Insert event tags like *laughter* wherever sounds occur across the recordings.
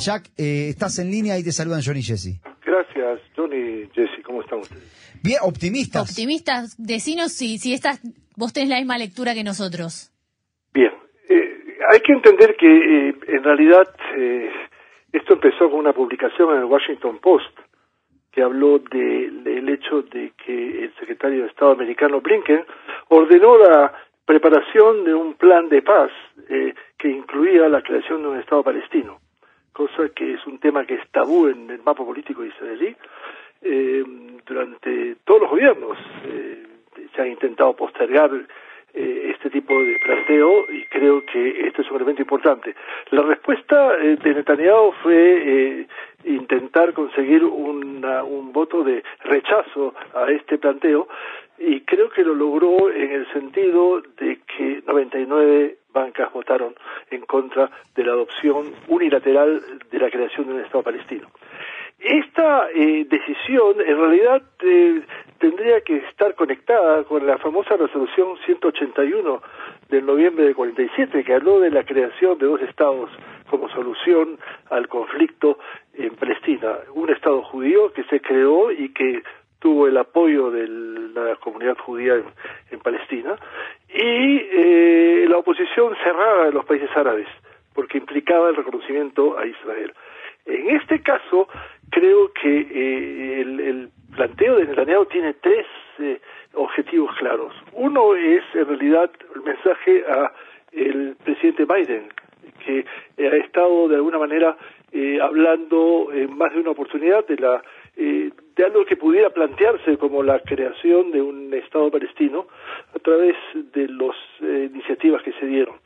Jack, eh, estás en línea y te saludan Johnny y Jesse. Gracias, Johnny Jesse, ¿cómo están ustedes? Bien, optimistas. Optimistas, decinos si, si estás, vos tenés la misma lectura que nosotros. Bien, eh, hay que entender que eh, en realidad eh, esto empezó con una publicación en el Washington Post que habló del hecho de que el secretario de Estado americano Blinken ordenó la preparación de un plan de paz eh, que incluía la creación de un Estado palestino, cosa que es un tema que es tabú en el mapa político israelí. Eh, durante todos los gobiernos eh, se ha intentado postergar eh, este tipo de planteo y creo que esto es un elemento importante. La respuesta eh, de Netanyahu fue intentar conseguir una, un voto de rechazo a este planteo y creo que lo logró en el sentido de que 99 bancas votaron en contra de la adopción unilateral de la creación de un Estado palestino. Esta eh, decisión en realidad eh, tendría que estar conectada con la famosa resolución 181 del noviembre de 47 que habló de la creación de dos estados como solución al conflicto en Palestina, un estado judío que se creó y que tuvo el apoyo de la comunidad judía en, en Palestina y eh, la oposición cerrada de los países árabes porque implicaba el reconocimiento a Israel. En este caso, creo que eh, el, el, planteo de Netanyahu tiene tres eh, objetivos claros. Uno es, en realidad, el mensaje a el presidente Biden, que ha estado de alguna manera eh, hablando en más de una oportunidad de la eh, de algo que pudiera plantearse como la creación de un Estado palestino a través de las eh, iniciativas que se dieron.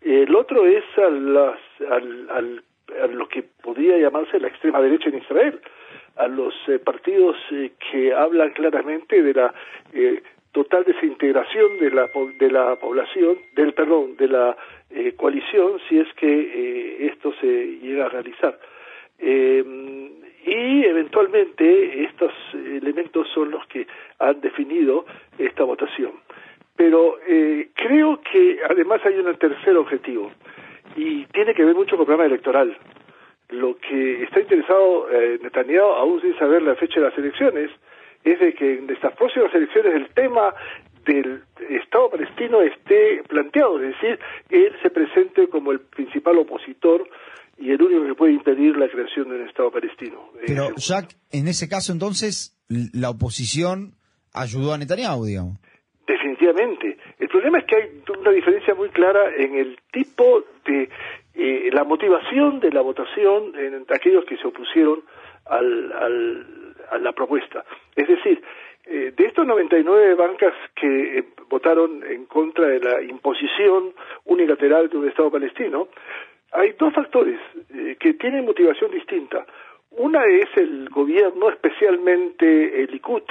El otro es a las, al, al lo que podría llamarse la extrema derecha en Israel, a los eh, partidos eh, que hablan claramente de la eh, total desintegración de la de la población, del perdón, de la eh, coalición, si es que eh, esto se llega a realizar. Eh, y eventualmente estos elementos son los que han definido esta votación. Pero eh, creo que además hay un tercer objetivo y tiene que ver mucho con el programa electoral. Lo que está interesado eh, Netanyahu, aún sin saber la fecha de las elecciones, es de que en estas próximas elecciones el tema del Estado palestino esté planteado, es decir, él se presente como el principal opositor y el único que puede impedir la creación de un Estado palestino. Pero, Jack, en ese caso entonces, la oposición ayudó a Netanyahu, digamos. Definitivamente. El problema es que hay una diferencia muy clara en el tipo de eh, la motivación de la votación en aquellos que se opusieron al, al, a la propuesta. Es decir, eh, de estos 99 bancas que eh, votaron en contra de la imposición unilateral de un Estado palestino, hay dos factores eh, que tienen motivación distinta. Una es el gobierno, especialmente el Likud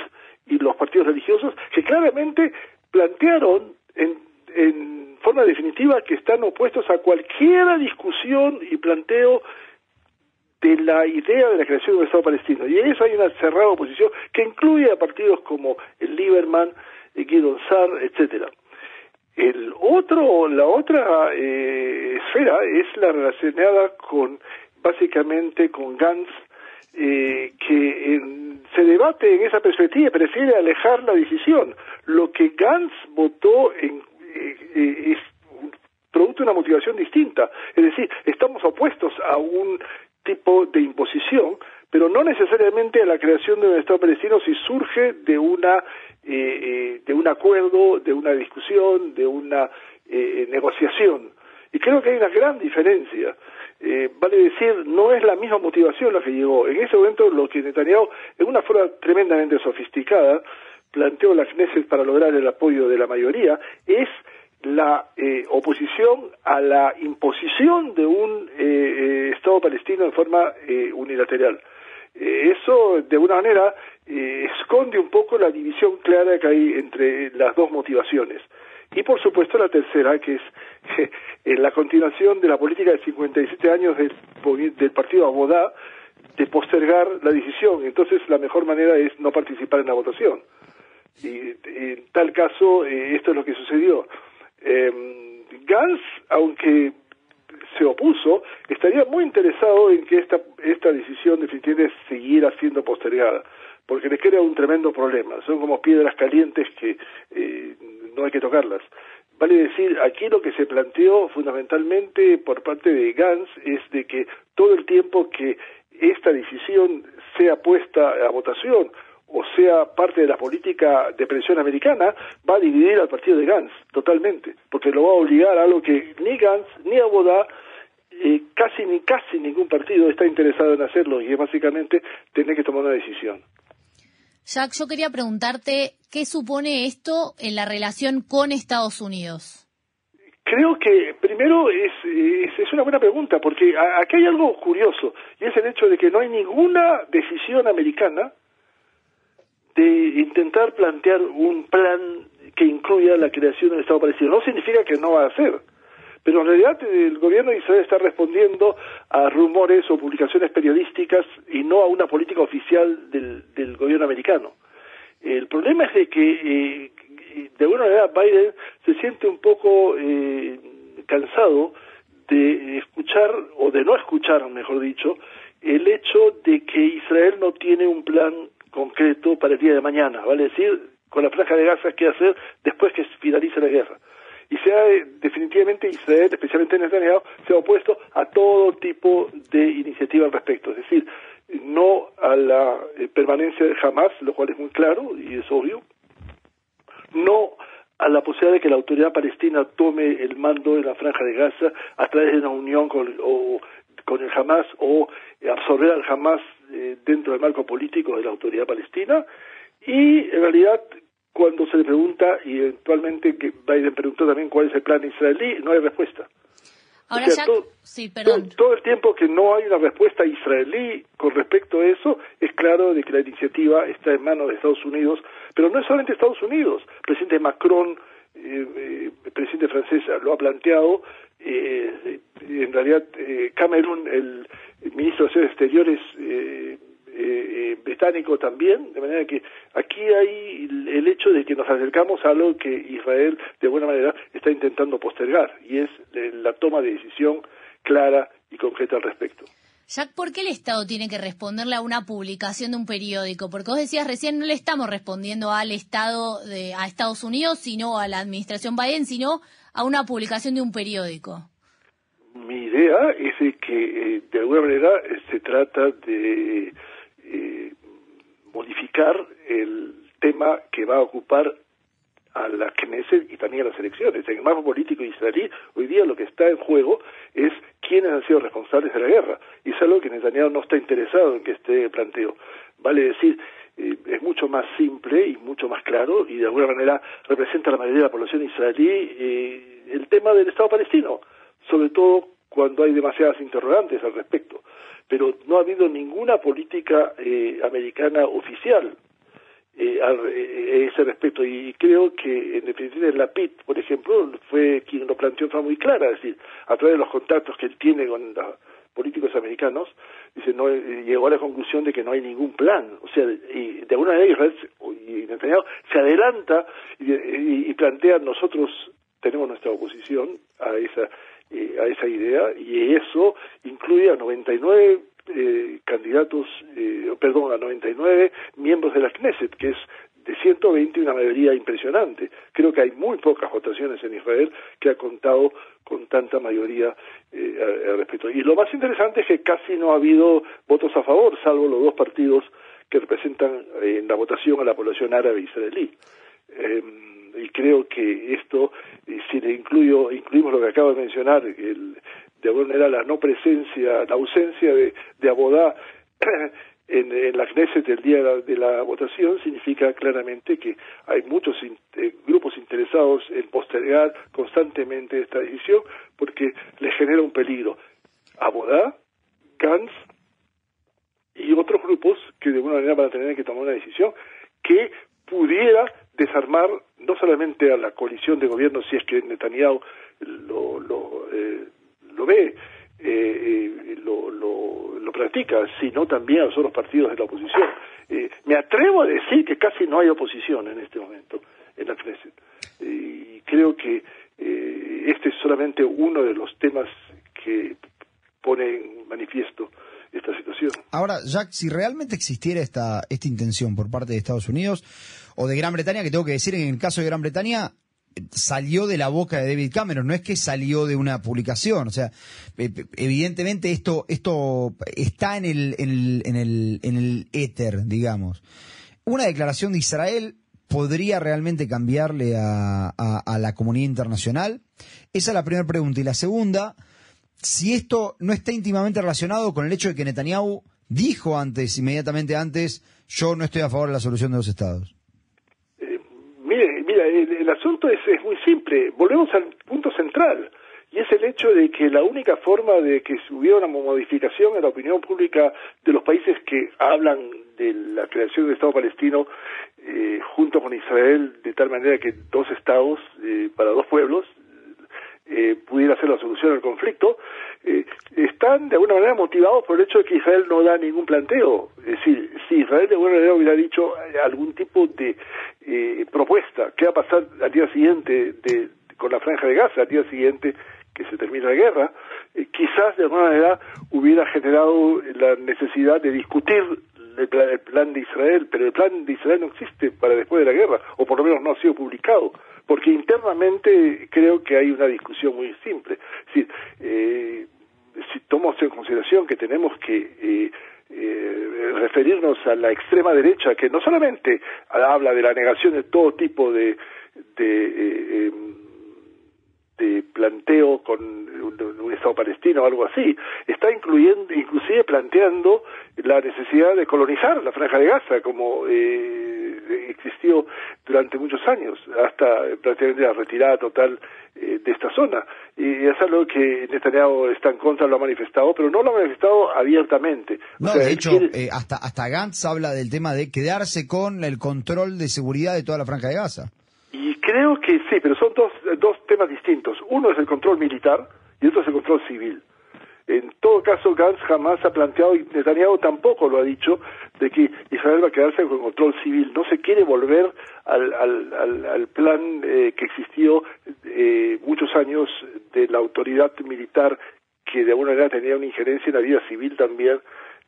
y los partidos religiosos, que claramente plantearon en, en forma definitiva que están opuestos a cualquier discusión y planteo de la idea de la creación de un Estado palestino. Y en eso hay una cerrada oposición que incluye a partidos como el Lieberman, el Guido Sar, etcétera. El otro, la otra eh, esfera es la relacionada con, básicamente, con Gantz, eh, que en, se debate en esa perspectiva prefiere alejar la decisión. Lo que Gantz votó en, eh, es producto de una motivación distinta. Es decir, estamos opuestos a un tipo de imposición, pero no necesariamente a la creación de un Estado palestino si surge de una eh, eh, de un acuerdo, de una discusión, de una eh, negociación. Y creo que hay una gran diferencia. Eh, vale decir, no es la misma motivación la que llegó. En ese momento lo que Netanyahu, en una forma tremendamente sofisticada, planteó la Knesset para lograr el apoyo de la mayoría, es la eh, oposición a la imposición de un eh, eh, Estado palestino en forma eh, unilateral. Eh, eso, de alguna manera, eh, esconde un poco la división clara que hay entre las dos motivaciones. Y, por supuesto, la tercera, que es *laughs* en la continuación de la política de 57 años del, del partido Abodá de postergar la decisión. Entonces, la mejor manera es no participar en la votación. Y en tal caso, eh, esto es lo que sucedió. Eh, Gans, aunque se opuso, estaría muy interesado en que esta, esta decisión definitivamente siguiera siendo postergada, porque les crea un tremendo problema. Son como piedras calientes que eh, no hay que tocarlas. Vale decir, aquí lo que se planteó fundamentalmente por parte de Gantz es de que todo el tiempo que esta decisión sea puesta a votación o sea parte de la política de presión americana, va a dividir al partido de Gantz totalmente, porque lo va a obligar a algo que ni Gantz ni Abodá eh, casi ni casi ningún partido está interesado en hacerlo y es básicamente tener que tomar una decisión. Jack, yo quería preguntarte qué supone esto en la relación con Estados Unidos. Creo que primero es, es, una buena pregunta, porque aquí hay algo curioso, y es el hecho de que no hay ninguna decisión americana de intentar plantear un plan que incluya la creación del Estado palestino. No significa que no va a hacer, pero en realidad el gobierno de Israel está respondiendo a rumores o publicaciones periodísticas y no a una política oficial del, del gobierno americano. El problema es de que eh, de alguna manera Biden se siente un poco eh, cansado de escuchar, o de no escuchar, mejor dicho, el hecho de que Israel no tiene un plan concreto para el día de mañana, vale decir, con la franja de Gaza, qué hacer después que finalice la guerra. Y se ha, definitivamente Israel, especialmente Netanyahu, se ha opuesto a todo tipo de iniciativa al respecto. Es decir, no a la eh, permanencia de Hamas, lo cual es muy claro y es obvio, no a la posibilidad de que la autoridad palestina tome el mando en la franja de Gaza a través de una unión con, o, con el Hamas o absorber al Hamas eh, dentro del marco político de la autoridad palestina y en realidad cuando se le pregunta y eventualmente que Biden preguntó también cuál es el plan israelí no hay respuesta Ahora ya... sí, perdón. Todo, el tiempo que no hay una respuesta israelí con respecto a eso, es claro de que la iniciativa está en manos de Estados Unidos, pero no es solamente Estados Unidos. El presidente Macron, eh, eh, el presidente francés lo ha planteado, eh, en realidad eh, Camerún, el, ministro de Asuntos Exteriores, eh, eh, británico también, de manera que aquí hay el hecho de que nos acercamos a algo que Israel de buena manera está intentando postergar y es la toma de decisión clara y concreta al respecto. Jack, ¿por qué el Estado tiene que responderle a una publicación de un periódico? Porque vos decías recién, no le estamos respondiendo al Estado, de, a Estados Unidos, sino a la administración Biden, sino a una publicación de un periódico. Mi idea es que, eh, de alguna manera, se trata de eh, modificar el tema que va a ocupar a la Knesset y también a las elecciones. En el mapa político israelí, hoy día lo que está en juego es quiénes han sido responsables de la guerra. Y es algo que Netanyahu no está interesado en que esté planteo. Vale decir, eh, es mucho más simple y mucho más claro y de alguna manera representa a la mayoría de la población israelí eh, el tema del Estado palestino, sobre todo cuando hay demasiadas interrogantes al respecto pero no ha habido ninguna política eh, americana oficial eh, a, eh, ese respecto y creo que en definitiva la PIT, por ejemplo, fue quien lo planteó de forma muy clara, es decir, a través de los contactos que él tiene con los políticos americanos, dice, no, llegó a la conclusión de que no hay ningún plan, o sea, y de alguna manera y Netanyahu se adelanta y, plantea nosotros tenemos nuestra oposición a esa eh, a esa idea y eso incluye a 99 eh, candidatos, eh, perdón, a 99 miembros de la Knesset, que es de 120 una mayoría impresionante. Creo que hay muy pocas votaciones en Israel que ha contado con tanta mayoría eh, al respecto. Y lo más interesante es que casi no ha habido votos a favor, salvo los dos partidos que representan en la votación a la población árabe israelí. Eh, y creo que esto, si le incluyo, incluimos lo que acabo de mencionar, el, de alguna manera la no presencia, la ausencia de, de Abodá *clears throat* en, en, la Knesset el día de la, votación, significa claramente que hay muchos eh, grupos interesados en postergar constantemente esta decisión porque les genera un peligro. Abodá, Gantz y otros grupos que de alguna manera van a tener que tomar una decisión que pudiera desarmar no solamente a la coalición de gobierno, si es que Netanyahu lo, lo, eh, lo ve, eh, eh, lo, lo, lo, practica, sino también a los otros partidos de la oposición. Eh, me atrevo a decir que casi no hay oposición en este momento en la Knesset. Y creo que este es solamente uno de los temas que pone en manifiesto esta situación. Ahora, Jack, si realmente existiera esta, esta intención por parte de Estados Unidos o de Gran Bretaña, que tengo que decir, en el caso de Gran Bretaña, salió de la boca de David Cameron, no es que salió de una publicación, o sea, evidentemente esto, esto está en el, en el, en el, en el éter, digamos. Una declaración de Israel podría realmente cambiarle a, a, la comunidad internacional? Esa es la primera pregunta. Y la segunda, si esto no está íntimamente relacionado con el hecho de que Netanyahu dijo antes, inmediatamente antes, yo no estoy a favor de la solución de los estados. El, asunto es, es, muy simple. Volvemos al punto central. Y es el hecho de que la única forma de que hubiera una modificación en la opinión pública de los países que hablan de la creación del Estado palestino eh, junto con Israel, de tal manera que dos estados eh, para dos pueblos eh, pudiera ser la solución al conflicto, eh, están de alguna manera motivados por el hecho de que Israel no da ningún planteo. Es decir, si Israel de alguna manera hubiera dicho algún tipo de propuesta, ¿qué va a pasar al día siguiente de, con la franja de Gaza, al día siguiente que se termina la guerra, quizás de alguna manera hubiera generado la necesidad de discutir el plan, de Israel, pero el plan de Israel no existe para después de la guerra, o por lo menos no ha sido publicado, porque internamente creo que hay una discusión muy simple. Es decir, eh, si tomamos en consideración que tenemos que eh, eh, referirnos a la extrema derecha, que no solamente habla de la negación de todo tipo de, de de planteo con un, Estado palestino o algo así, está incluyendo, inclusive planteando la necesidad de colonizar la franja de Gaza, como existió durante muchos años, hasta prácticamente la retirada total eh, de esta zona. Y es algo que Netanyahu está en contra, lo ha manifestado, pero no lo ha manifestado abiertamente. No, de hecho, eh, hasta, hasta Gantz habla del tema de quedarse con el control de seguridad de toda la franja de Gaza. Y creo que sí, pero son dos, dos temas distintos. Uno es el control militar y otro es el control civil. En todo caso, Gantz jamás ha planteado, y Netanyahu tampoco lo ha dicho, de que Israel va a quedarse con control civil. No se quiere volver al, al, al, plan eh, que existió eh, muchos años de la autoridad militar que de alguna manera tenía una injerencia en la vida civil también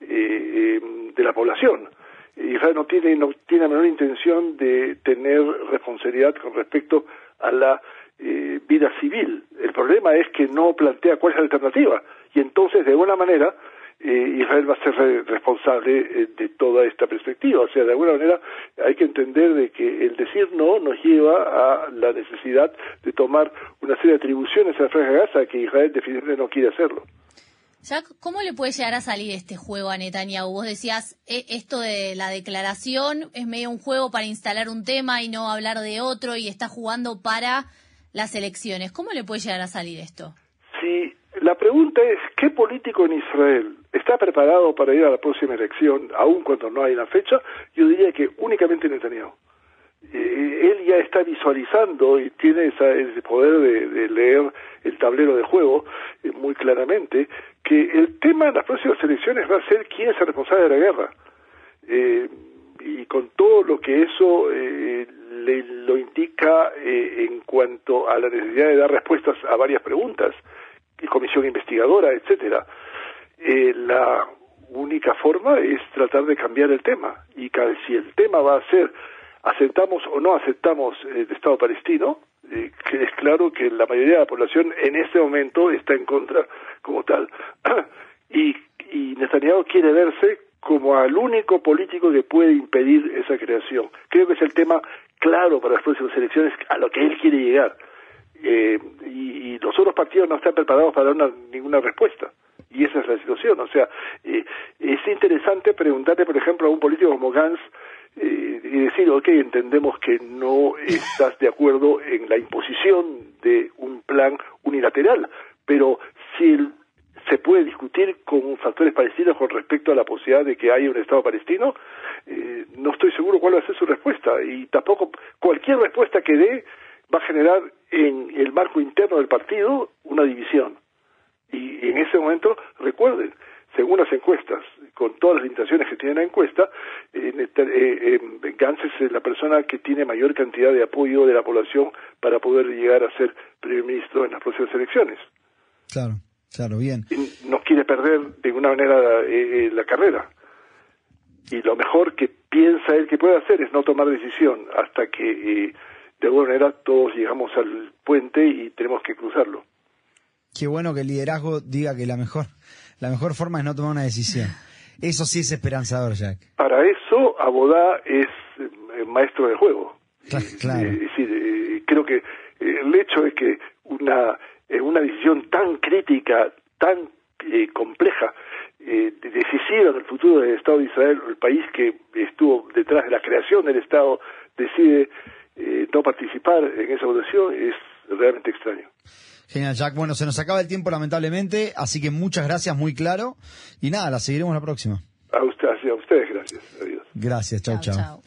eh, de la población. Israel no tiene, no tiene la menor intención de tener responsabilidad con respecto a la eh, vida civil. El problema es que no plantea cuál es la alternativa. Y entonces, de alguna manera, eh, Israel va a ser responsable eh, de toda esta perspectiva. O sea, de alguna manera hay que entender de que el decir no nos lleva a la necesidad de tomar una serie de atribuciones a la Franja de Gaza que Israel definitivamente no quiere hacerlo. Jack, ¿cómo le puede llegar a salir este juego a Netanyahu? Vos decías, e, esto de la declaración es medio un juego para instalar un tema y no hablar de otro y está jugando para las elecciones. ¿Cómo le puede llegar a salir esto? Sí, la pregunta es, ¿qué político en Israel está preparado para ir a la próxima elección, aun cuando no hay una fecha? Yo diría que únicamente Netanyahu. Eh, él ya está visualizando y tiene ese poder de, leer el tablero de juego eh, muy claramente, que el tema en las próximas elecciones va a ser quién es el responsable de la guerra. Eh, y con todo lo que eso le, lo indica en cuanto a la necesidad de dar respuestas a varias preguntas, comisión investigadora, etcétera. La única forma es tratar de cambiar el tema y si el tema va a ser aceptamos o no aceptamos el Estado palestino, eh, que es claro que la mayoría de la población en este momento está en contra como tal. *clears throat* y, y Netanyahu quiere verse como al único político que puede impedir esa creación. Creo que es el tema claro para las próximas elecciones a lo que él quiere llegar. Eh, y, los otros partidos no están preparados para dar ninguna respuesta. Y esa es la situación. O sea, eh, es interesante preguntarle, por ejemplo, a un político como Gantz, eh, y decir, ok, entendemos que no estás de acuerdo en la imposición de un plan unilateral, pero si se puede discutir con factores palestinos con respecto a la posibilidad de que haya un Estado palestino, eh, no estoy seguro cuál va a ser su respuesta y tampoco cualquier respuesta que dé va a generar en el marco interno del partido una división. Y en ese momento, recuerden, según las encuestas, con todas las limitaciones que tiene la encuesta, eh, eh, Gantz es la persona que tiene mayor cantidad de apoyo de la población para poder llegar a ser primer ministro en las próximas elecciones. Claro. Claro, bien. no quiere perder de ninguna manera eh, eh, la carrera. Y lo mejor que piensa él que puede hacer es no tomar decisión hasta que eh, de alguna manera todos llegamos al puente y tenemos que cruzarlo. Qué bueno que el liderazgo diga que la mejor, la mejor forma es no tomar una decisión. Eso sí es esperanzador, Jack. Para eso, Abodá es maestro del juego. Claro. Es decir, creo que el hecho de que una, una decisión tan crítica, tan compleja, eh, decisiva en el futuro del Estado de Israel, el país que estuvo detrás de la creación del Estado, decide eh, no participar en esa votación, es realmente extraño. Genial, Jack. Bueno, se nos acaba el tiempo lamentablemente, así que muchas gracias, muy claro. Y nada, la seguiremos la próxima. A, usted, a ustedes, gracias. Adiós. Gracias, chau, chau.